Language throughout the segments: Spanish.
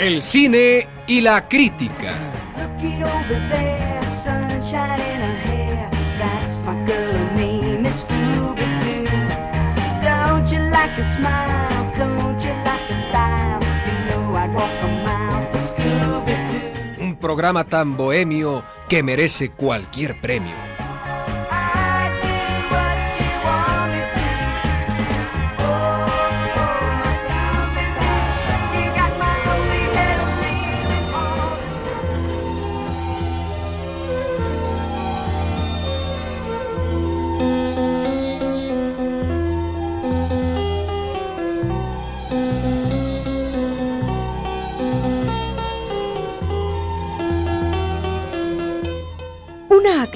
El cine y la crítica. Looking over there, sunshine in her hair. That's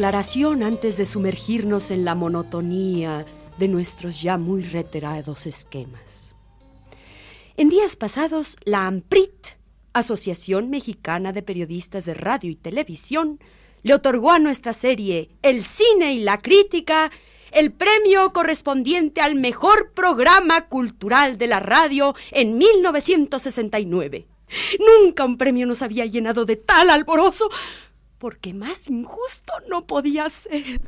antes de sumergirnos en la monotonía de nuestros ya muy reiterados esquemas. En días pasados, la AMPRIT, Asociación Mexicana de Periodistas de Radio y Televisión, le otorgó a nuestra serie El cine y la crítica el premio correspondiente al mejor programa cultural de la radio en 1969. Nunca un premio nos había llenado de tal alborozo, porque más injusto no podía ser.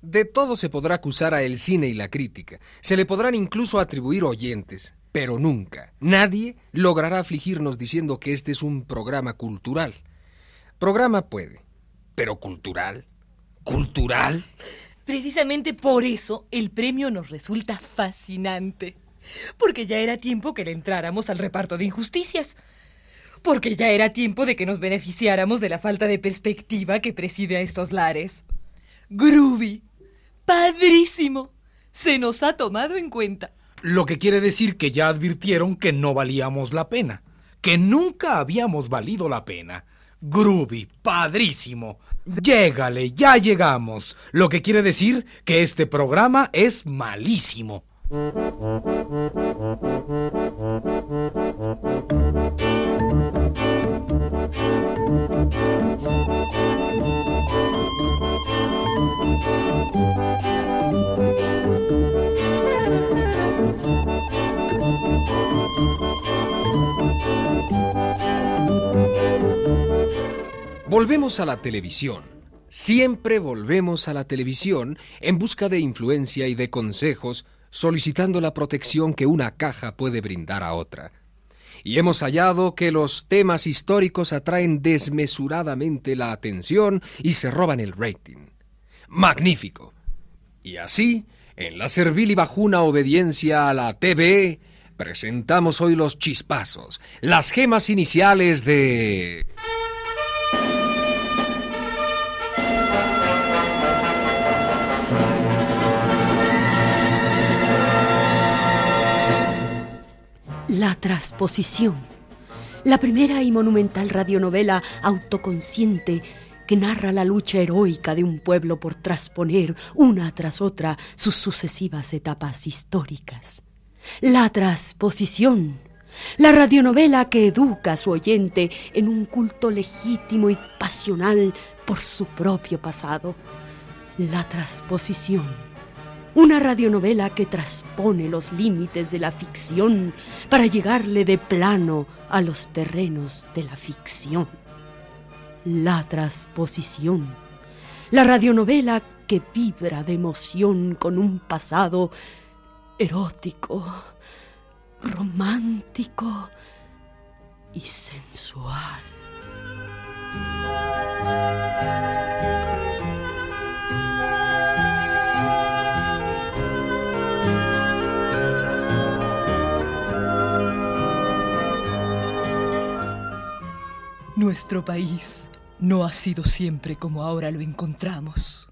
De todo se podrá acusar a el cine y la crítica. Se le podrán incluso atribuir oyentes. Pero nunca, nadie logrará afligirnos diciendo que este es un programa cultural. Programa puede, pero cultural. ¿Cultural? Precisamente por eso el premio nos resulta fascinante. Porque ya era tiempo que le entráramos al reparto de injusticias. Porque ya era tiempo de que nos beneficiáramos de la falta de perspectiva que preside a estos lares. Groovy. Padrísimo. Se nos ha tomado en cuenta. Lo que quiere decir que ya advirtieron que no valíamos la pena. Que nunca habíamos valido la pena. Groovy, padrísimo. Llégale, ya llegamos. Lo que quiere decir que este programa es malísimo. Volvemos a la televisión. Siempre volvemos a la televisión en busca de influencia y de consejos, solicitando la protección que una caja puede brindar a otra. Y hemos hallado que los temas históricos atraen desmesuradamente la atención y se roban el rating. Magnífico. Y así, en la servil y bajuna obediencia a la TV, presentamos hoy los chispazos, las gemas iniciales de... La transposición. La primera y monumental radionovela autoconsciente que narra la lucha heroica de un pueblo por trasponer una tras otra sus sucesivas etapas históricas. La transposición. La radionovela que educa a su oyente en un culto legítimo y pasional por su propio pasado. La transposición. Una radionovela que transpone los límites de la ficción para llegarle de plano a los terrenos de la ficción. La transposición. La radionovela que vibra de emoción con un pasado erótico, romántico y sensual. Nuestro país no ha sido siempre como ahora lo encontramos.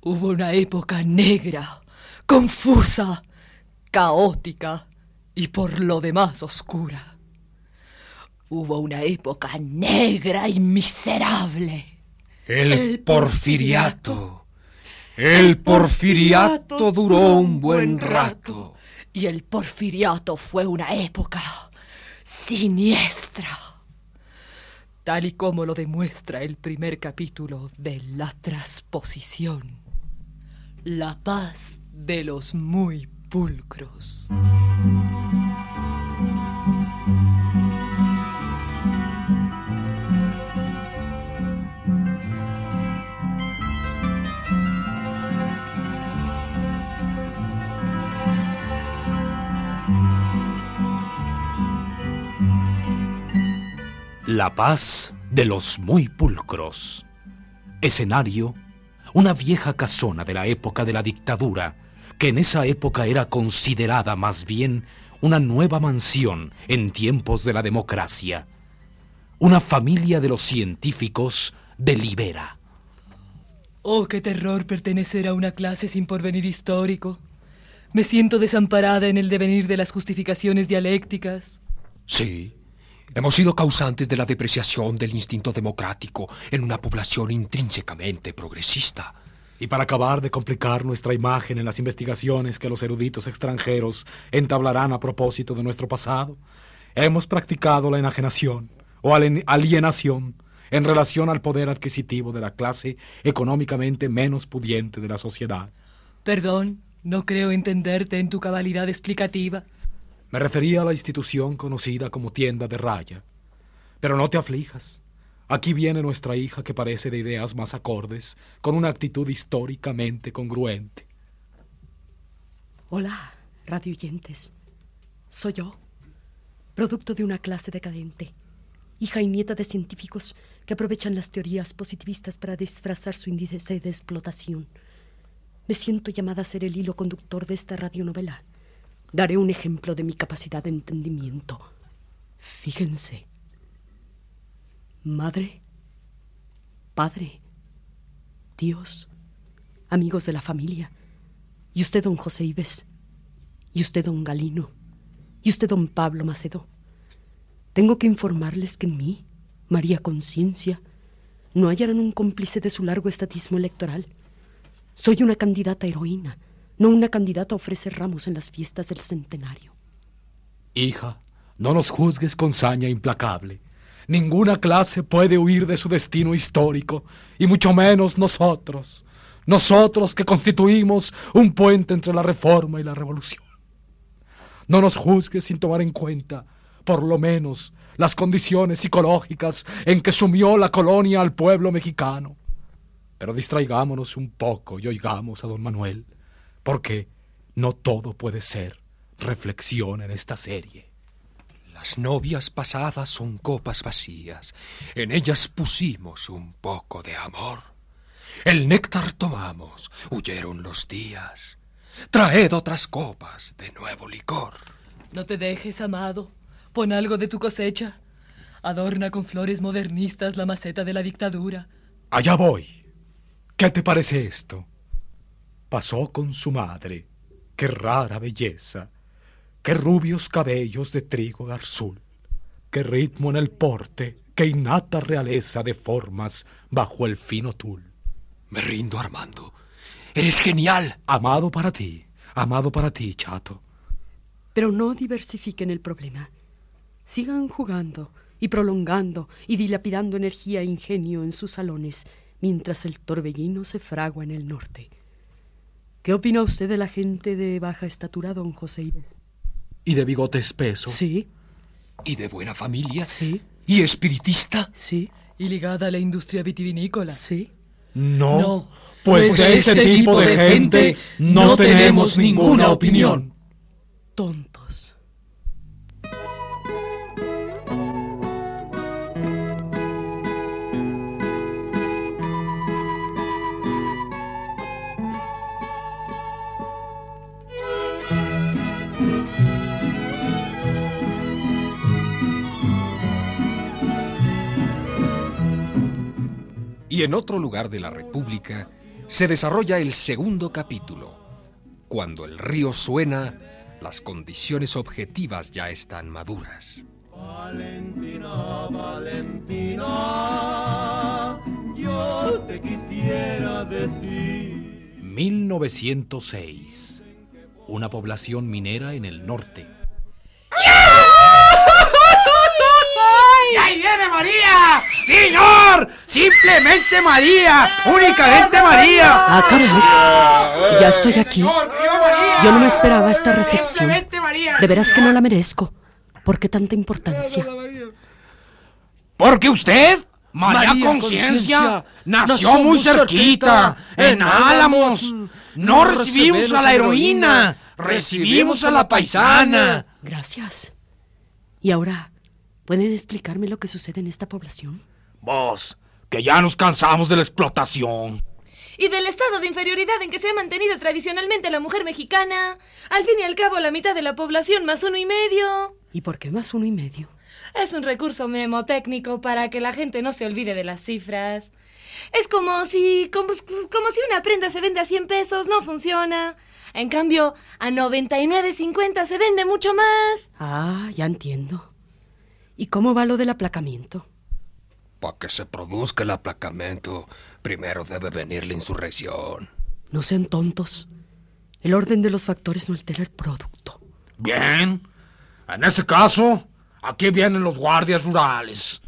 Hubo una época negra, confusa, caótica y por lo demás oscura. Hubo una época negra y miserable. El, porfiriato. El porfiriato duró un buen rato. Y el porfiriato fue una época siniestra. Tal y como lo demuestra el primer capítulo de La Transposición. La paz de los muy pulcros. La paz de los muy pulcros. Escenario, una vieja casona de la época de la dictadura, que en esa época era considerada más bien una nueva mansión en tiempos de la democracia. Una familia de los científicos delibera. Oh, qué terror pertenecer a una clase sin porvenir histórico. Me siento desamparada en el devenir de las justificaciones dialécticas. Sí, hemos sido causantes de la depreciación del instinto democrático en una población intrínsecamente progresista. Y para acabar de complicar nuestra imagen en las investigaciones que los eruditos extranjeros entablarán a propósito de nuestro pasado, hemos practicado la enajenación o alienación en relación al poder adquisitivo de la clase económicamente menos pudiente de la sociedad. Perdón, no creo entenderte en tu cabalidad explicativa. Me refería a la institución conocida como tienda de raya. Pero no te aflijas. Aquí viene nuestra hija que parece de ideas más acordes, con una actitud históricamente congruente. Hola, radioyentes. Soy yo, producto de una clase decadente, hija y nieta de científicos que aprovechan las teorías positivistas para disfrazar su índice de explotación. Me siento llamada a ser el hilo conductor de esta radionovela. Daré un ejemplo de mi capacidad de entendimiento. Fíjense. Madre, padre, Dios, amigos de la familia, y usted, don José Ives, y usted, don Galino, y usted, don Pablo Macedo. Tengo que informarles que en mí María Conciencia, no hallarán un cómplice de su largo estatismo electoral. Soy una candidata heroína, no una candidata a ofrecer ramos en las fiestas del centenario. Hija, no nos juzgues con saña implacable. Ninguna clase puede huir de su destino histórico, y mucho menos nosotros, nosotros que constituimos un puente entre la reforma y la revolución. No nos juzgues sin tomar en cuenta, por lo menos, las condiciones psicológicas en que sumió la colonia al pueblo mexicano. Pero distraigámonos un poco y oigamos a don Manuel, porque no todo puede ser reflexión en esta serie. Las novias pasadas son copas vacías, en ellas pusimos un poco de amor. El néctar tomamos, huyeron los días. Traed otras copas de nuevo licor. No te dejes, amado. Pon algo de tu cosecha. Adorna con flores modernistas la maceta de la dictadura. Allá voy. ¿Qué te parece esto? Pasó con su madre. Qué rara belleza. Qué rubios cabellos de trigo garzul. Qué ritmo en el porte. Qué innata realeza de formas bajo el fino tul. Me rindo, Armando. Eres genial. Amado para ti. Amado para ti, chato. Pero no diversifiquen el problema. Sigan jugando y prolongando y dilapidando energía e ingenio en sus salones mientras el torbellino se fragua en el norte. ¿Qué opina usted de la gente de baja estatura, don José Ives? ¿Y de bigote espeso? Sí. ¿Y de buena familia? Sí. ¿Y espiritista? Sí. ¿Y ligada a la industria vitivinícola? Sí. No. No. Pues, Pues de ese tipo de gente no tenemos ninguna opinión. Tontos. Y en otro lugar de la República se desarrolla el segundo capítulo. Cuando el río suena, las condiciones objetivas ya están maduras. Valentina, Valentina, yo te quisiera decir. 1906. Una población minera en el norte. ¡Y ahí viene María! ¡Señor! ¡Simplemente María! ¡Únicamente María! Ah, caray. Ya estoy aquí. Yo no me esperaba esta recepción. Simplemente María. De veras que no la merezco. ¿Por qué tanta importancia? Porque usted, María, María Conciencia, nació, muy cerquita, en Álamos. No recibimos a la heroína, recibimos a la paisana. Gracias. Y ahora, ¿Pueden explicarme lo que sucede en esta población? Vos, que ya nos cansamos de la explotación. Y del estado de inferioridad en que se ha mantenido tradicionalmente la mujer mexicana. Al fin y al cabo, la mitad de la población más uno y medio. ¿Y por qué más uno y medio? Es un recurso mnemotécnico para que la gente no se olvide de las cifras. Es como si, como, como si una prenda se vende a 100 pesos, no funciona. En cambio, a 99.50 se vende mucho más. Ah, ya entiendo. ¿Y cómo va lo del aplacamiento? Para que se produzca el aplacamiento, primero debe venir la insurrección. No sean tontos. El orden de los factores no altera el producto. Bien. En ese caso, aquí vienen los guardias rurales.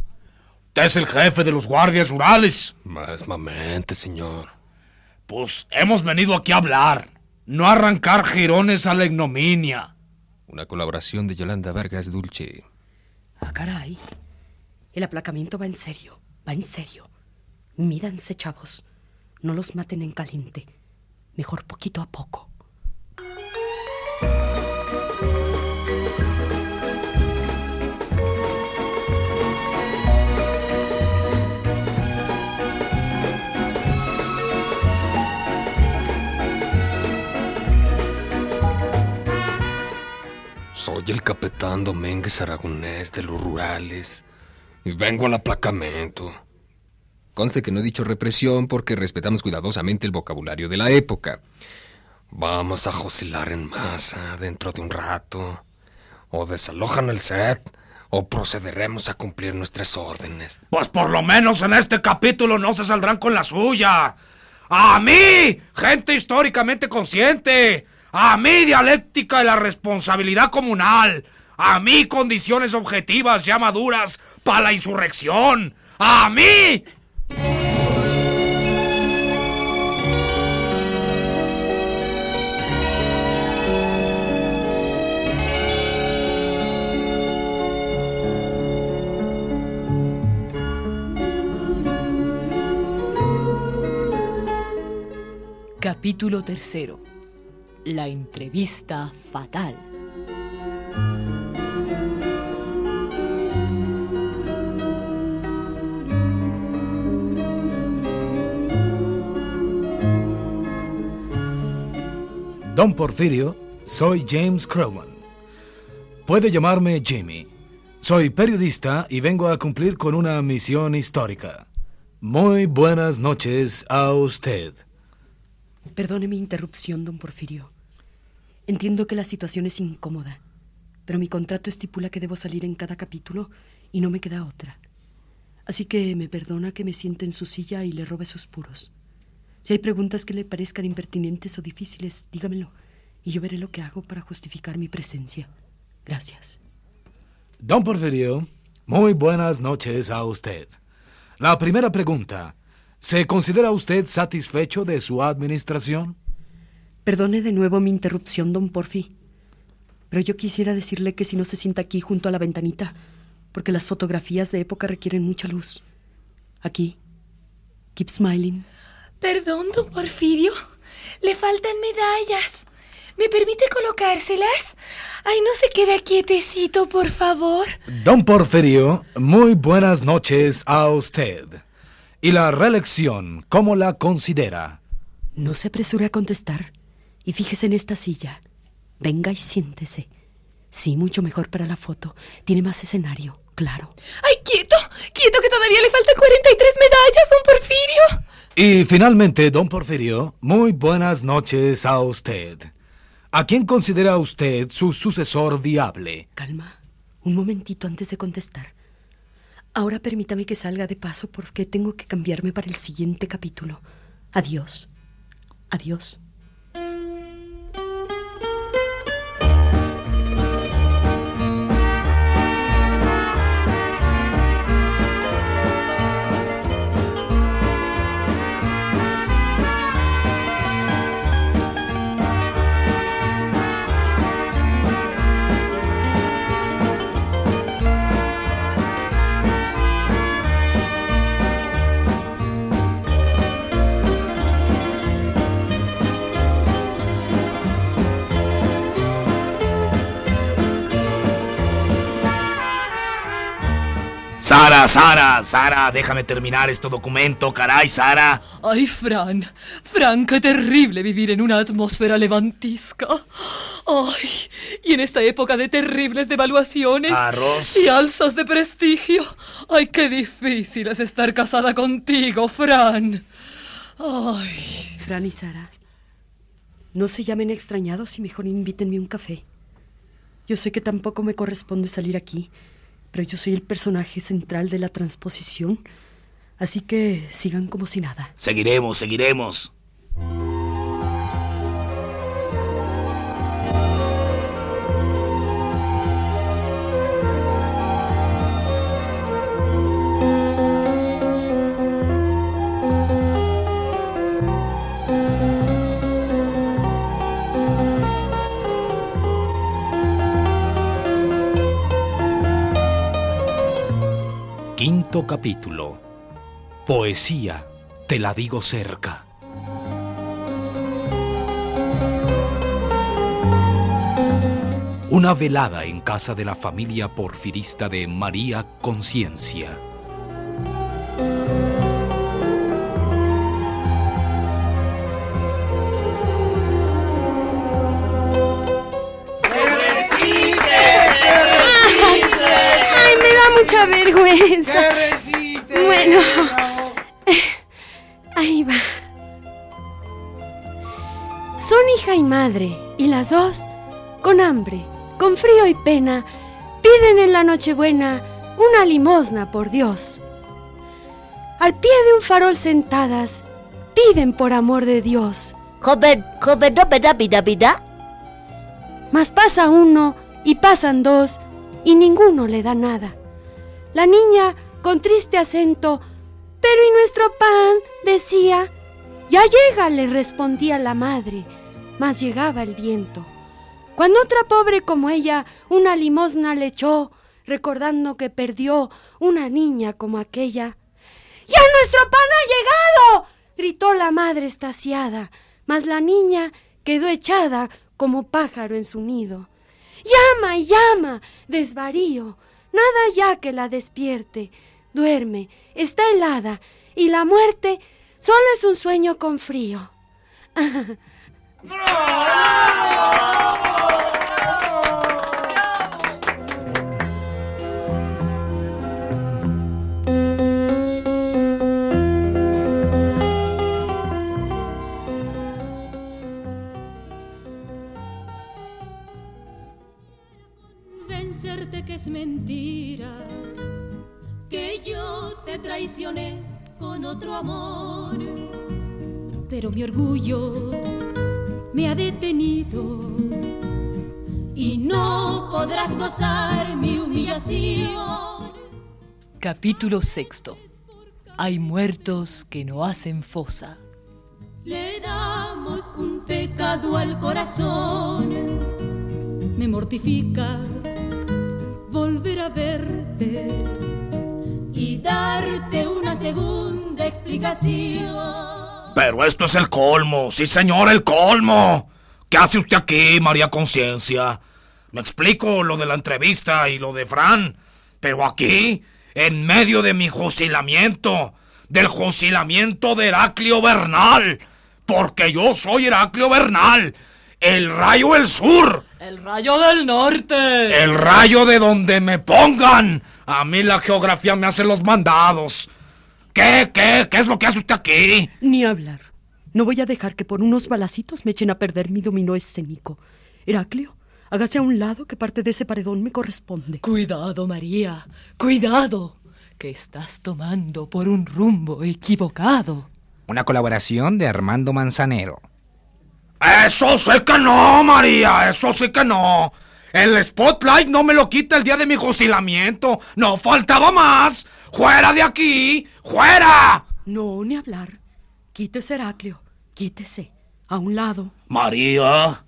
Usted es el jefe de los guardias rurales. Mismamente, señor. Pues hemos venido aquí a hablar, no a arrancar jirones a la ignominia. Una colaboración de Yolanda Vargas Dulce. Ah, caray. El aplacamiento va en serio, va en serio. Mídanse, chavos. No los maten en caliente. Mejor poquito a poco. Soy el capitán Domínguez Aragonés de los rurales y vengo al aplacamiento. Conste que no he dicho represión porque respetamos cuidadosamente el vocabulario de la época. Vamos a josilar en masa dentro de un rato. O desalojan el set o procederemos a cumplir nuestras órdenes. Pues por lo menos en este capítulo no se saldrán con la suya. A mí, gente históricamente consciente. A mí, dialéctica de la responsabilidad comunal. A mí, condiciones objetivas ya maduras para la insurrección. A mí. Capítulo tercero. La entrevista fatal. Don Porfirio, soy James Crowman. Puede llamarme Jimmy. Soy periodista y vengo a cumplir con una misión histórica. Muy buenas noches a usted. Perdone mi interrupción, don Porfirio. Entiendo que la situación es incómoda, pero mi contrato estipula que debo salir en cada capítulo y no me queda otra. Así que me perdona que me siente en su silla y le robe sus puros. Si hay preguntas que le parezcan impertinentes o difíciles, dígamelo y yo veré lo que hago para justificar mi presencia. Gracias. Don Porfirio, muy buenas noches a usted. La primera pregunta. ¿Se considera usted satisfecho de su administración? Perdone de nuevo mi interrupción, don Porfi. Pero yo quisiera decirle que si no se sienta aquí junto a la ventanita, porque las fotografías de época requieren mucha luz. Aquí. Keep smiling. Perdón, don Porfirio. Le faltan medallas. ¿Me permite colocárselas? Ay, no se quede quietecito, por favor. Don Porfirio, muy buenas noches a usted. ¿Y la reelección, cómo la considera? No se apresure a contestar. Y fíjese en esta silla. Venga y siéntese. Sí, mucho mejor para la foto. Tiene más escenario, claro. Ay, quieto, quieto, que todavía le faltan 43 medallas, don Porfirio. Y finalmente, don Porfirio, muy buenas noches a usted. ¿A quién considera usted su sucesor viable? Calma. Un momentito antes de contestar. Ahora permítame que salga de paso porque tengo que cambiarme para el siguiente capítulo. Adiós. Adiós. Sara, Sara, Sara, déjame terminar este documento, caray, Sara. Ay, Fran, Fran, qué terrible vivir en una atmósfera levantisca. Ay, y en esta época de terribles devaluaciones Arroz. y alzas de prestigio. Ay, qué difícil es estar casada contigo, Fran. Ay. Fran y Sara, no se llamen extrañados y mejor invítenme un café. Yo sé que tampoco me corresponde salir aquí, pero yo soy el personaje central de la transposición, así que sigan como si nada. Seguiremos, seguiremos. Capítulo. Poesía, te la digo cerca. Una velada en casa de la familia porfirista de María Conciencia. ¡Ay, me da mucha vergüenza! Bueno, ahí va. Son hija y madre, y las dos, con hambre, con frío y pena, piden en la Nochebuena una limosna por Dios. Al pie de un farol sentadas, piden por amor de Dios. Joven, joven, no me da vida, vida. Mas pasa uno y pasan dos y ninguno le da nada. La niña, con triste acento, pero ¿y nuestro pan? decía. Ya llega, le respondía la madre, mas llegaba el viento. Cuando otra pobre como ella una limosna le echó, recordando que perdió una niña como aquella. ¡Ya nuestro pan ha llegado! gritó la madre estaciada, mas la niña quedó echada como pájaro en su nido. Llama y llama, desvarío, nada ya que la despierte. Duerme, está helada, y la muerte solo es un sueño con frío. convencerte Capítulo sexto. Hay muertos que no hacen fosa. Le damos un pecado al corazón. Me mortifica volver a verte y darte una segunda explicación. Pero esto es el colmo, sí señor, el colmo. ¿Qué hace usted aquí, María Conciencia? Me explico lo de la entrevista y lo de Fran, pero aquí, en medio de mi fusilamiento, del fusilamiento de Heraclio Bernal, porque yo soy Heraclio Bernal, el rayo del sur, El rayo del norte. el rayo de donde me pongan. A mí la geografía me hace los mandados. ¿Qué, qué, qué es lo que hace usted aquí? Ni hablar. No voy a dejar que por unos balacitos me echen a perder mi dominó escénico. Heraclio, hágase a un lado que parte de ese paredón me corresponde. Cuidado, María. Cuidado. Que estás tomando por un rumbo equivocado. Una colaboración de Armando Manzanero. Eso sí que no, María, eso sí que no. El spotlight no me lo quita el día de mi fusilamiento. No faltaba más. ¡Fuera de aquí! ¡Fuera! No, ni hablar. Quítese, Heraclio. Quítese. A un lado. María,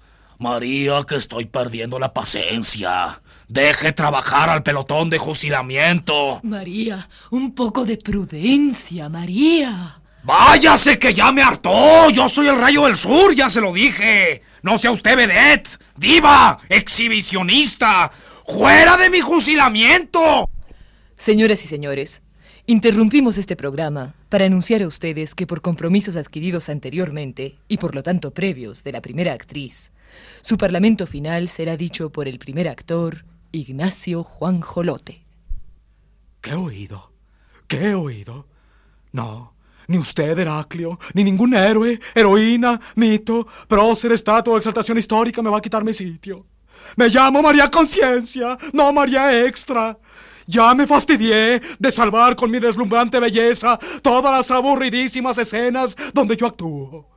María, que estoy perdiendo la paciencia. Deje trabajar al pelotón de fusilamiento. María, un poco de prudencia, María. Váyase que ya me hartó. Yo soy el rayo del sur, ya se lo dije. No sea usted vedette, diva, exhibicionista. ¡Fuera de mi fusilamiento! Señoras y señores, interrumpimos este programa para anunciar a ustedes que por compromisos adquiridos anteriormente y por lo tanto previos de la primera actriz, su parlamento final será dicho por el primer actor, Ignacio Juan Jolote. ¿Qué he oído? ¿Qué he oído? No, ni usted, Heraclio, ni ningún héroe, heroína, mito, prócer, estatua o exaltación histórica me va a quitar mi sitio. Me llamo María Conciencia, no María Extra. Ya me fastidié de salvar con mi deslumbrante belleza todas las aburridísimas escenas donde yo actúo.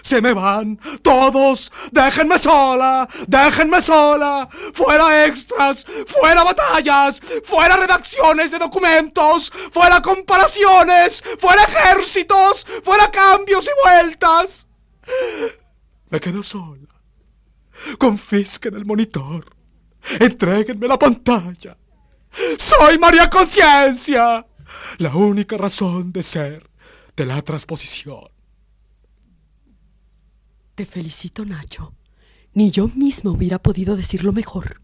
Se me van todos. Déjenme sola. Déjenme sola. Fuera extras. Fuera batallas. Fuera redacciones de documentos. Fuera comparaciones. Fuera ejércitos. Fuera cambios y vueltas. Me quedo sola. Confisquen el monitor. Entréguenme la pantalla. Soy María Conciencia. La única razón de ser de la transposición. Te felicito, Nacho. Ni yo misma hubiera podido decirlo mejor.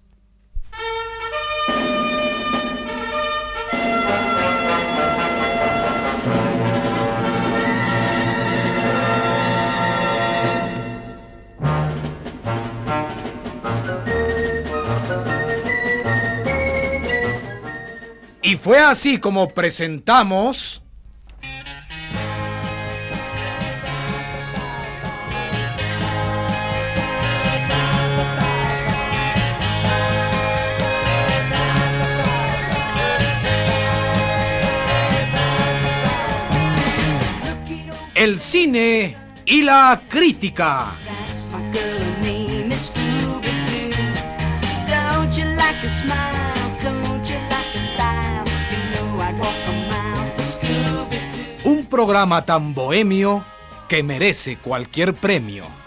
Y fue así como presentamos... walk a mile for Scooby-Doo. Un programa tan bohemio que merece cualquier premio.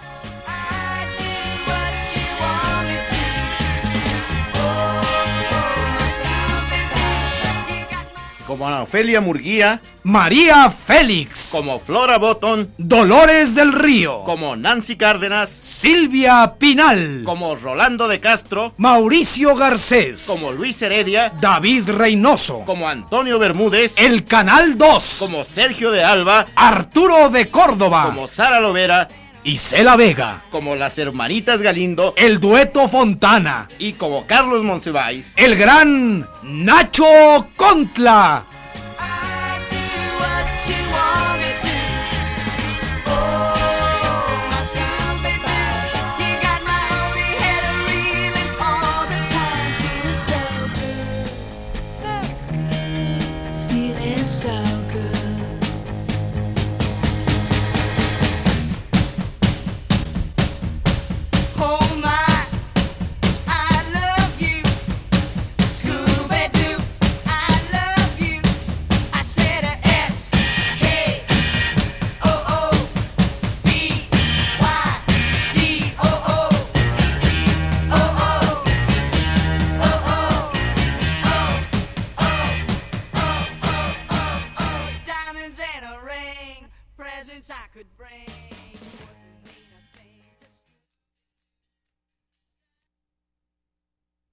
Como Ana Ofelia Murguía, María Félix. como Flora Botton, Dolores del Río. como Nancy Cárdenas, Silvia Pinal. como Rolando de Castro, Mauricio Garcés. como Luis Heredia, David Reynoso. como Antonio Bermúdez, El Canal 2. como Sergio de Alba, Arturo de Córdoba. como Sara Lovera, Isela Vega. como las hermanitas Galindo El dueto Fontana. y como Carlos Monsiváis. El gran Nacho Contla.